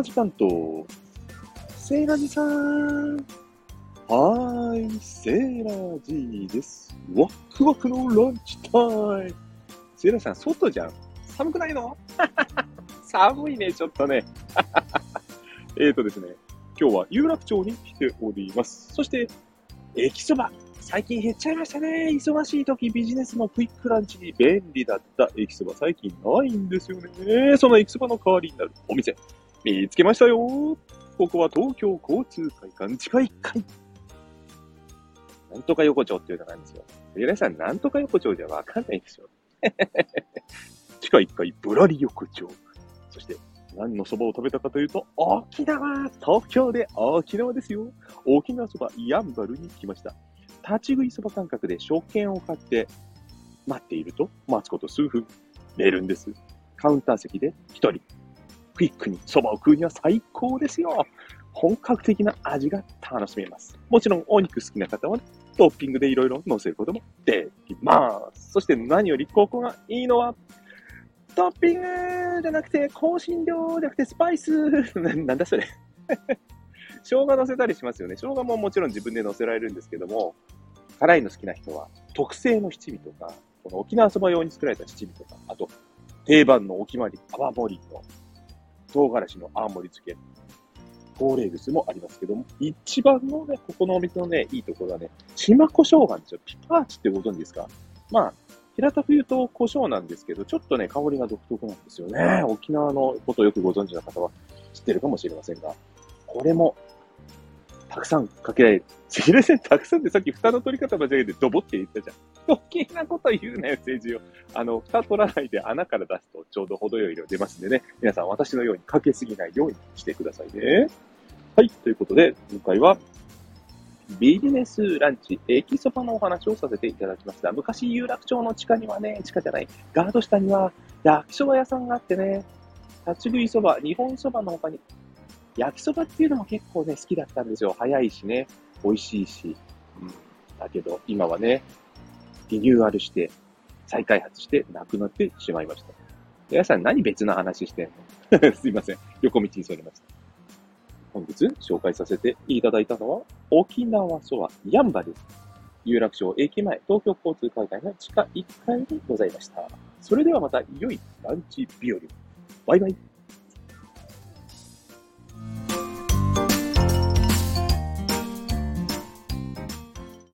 ラジ担当、セーラジさん。はーい、セーラジです。ワックワクのランチタイム。セーラさん、外じゃん。寒くないの？寒いね、ちょっとね。えーとですね、今日は有楽町に来ております。そして、駅そば。最近減っちゃいましたね。忙しい時ビジネスのクイックランチに便利だった駅そば最近ないんですよね。その駅そばの代わりになるお店、見つけましたよ。ここは東京交通会館地下1階。なんとか横丁っていうのがあるんですよ。皆さん、なんとか横丁じゃわかんないんでしょ。地下1階、ぶらり横丁。そして、何のそばを食べたかというと、沖縄東京で沖縄ですよ沖縄そば、やんばるに来ました。立ち食いそば感覚で食券を買って待っていると、待つこと数分、寝るんです。カウンター席で一人、クイックにそばを食うには最高ですよ。本格的な味が楽しめます。もちろんお肉好きな方は、ね、トッピングでいろいろ乗せることもできます。そして何よりここがいいのは、トッピングじゃなくて、香辛料じゃなくてスパイス。なんだそれ 生姜乗せたりしますよね。生姜ももちろん自分で乗せられるんですけども、辛いの好きな人は、特製の七味とか、この沖縄そば用に作られた七味とか、あと、定番のお決まり、泡盛の唐辛子の青盛り付け、高齢物もありますけども、一番のね、ここのお店のね、いいところはね、島胡椒がんですよ。ピパーチってご存知ですか？まあ、平たく言うと胡椒なんですけど、ちょっとね、香りが独特なんですよね。沖縄のことをよくご存知の方は知ってるかもしれませんが、これもたくさんかけられる。関根線たくさんってさっき蓋の取り方間違えてドボって言ったじゃん。余計なこと言うなよ、政治を。あの、蓋取らないで穴から出すとちょうど程よい量出ますんでね。皆さん私のようにかけすぎないようにしてくださいね。はい。ということで、今回はビジネスランチ、駅そばのお話をさせていただきました。昔、有楽町の地下にはね、地下じゃない、ガード下には焼きそば屋さんがあってね、立ち食いそば、日本そばの他に焼きそばっていうのも結構ね、好きだったんですよ。早いしね、美味しいし。うん。だけど、今はね、リニューアルして、再開発して、なくなってしまいました。皆さん何別の話してんの？すいません。横道にそれました。本日紹介させていただいたのは、沖縄そばやんばです。有楽町駅前東京交通会館の地下1階にございました。それではまた良いランチ日和。バイバイ。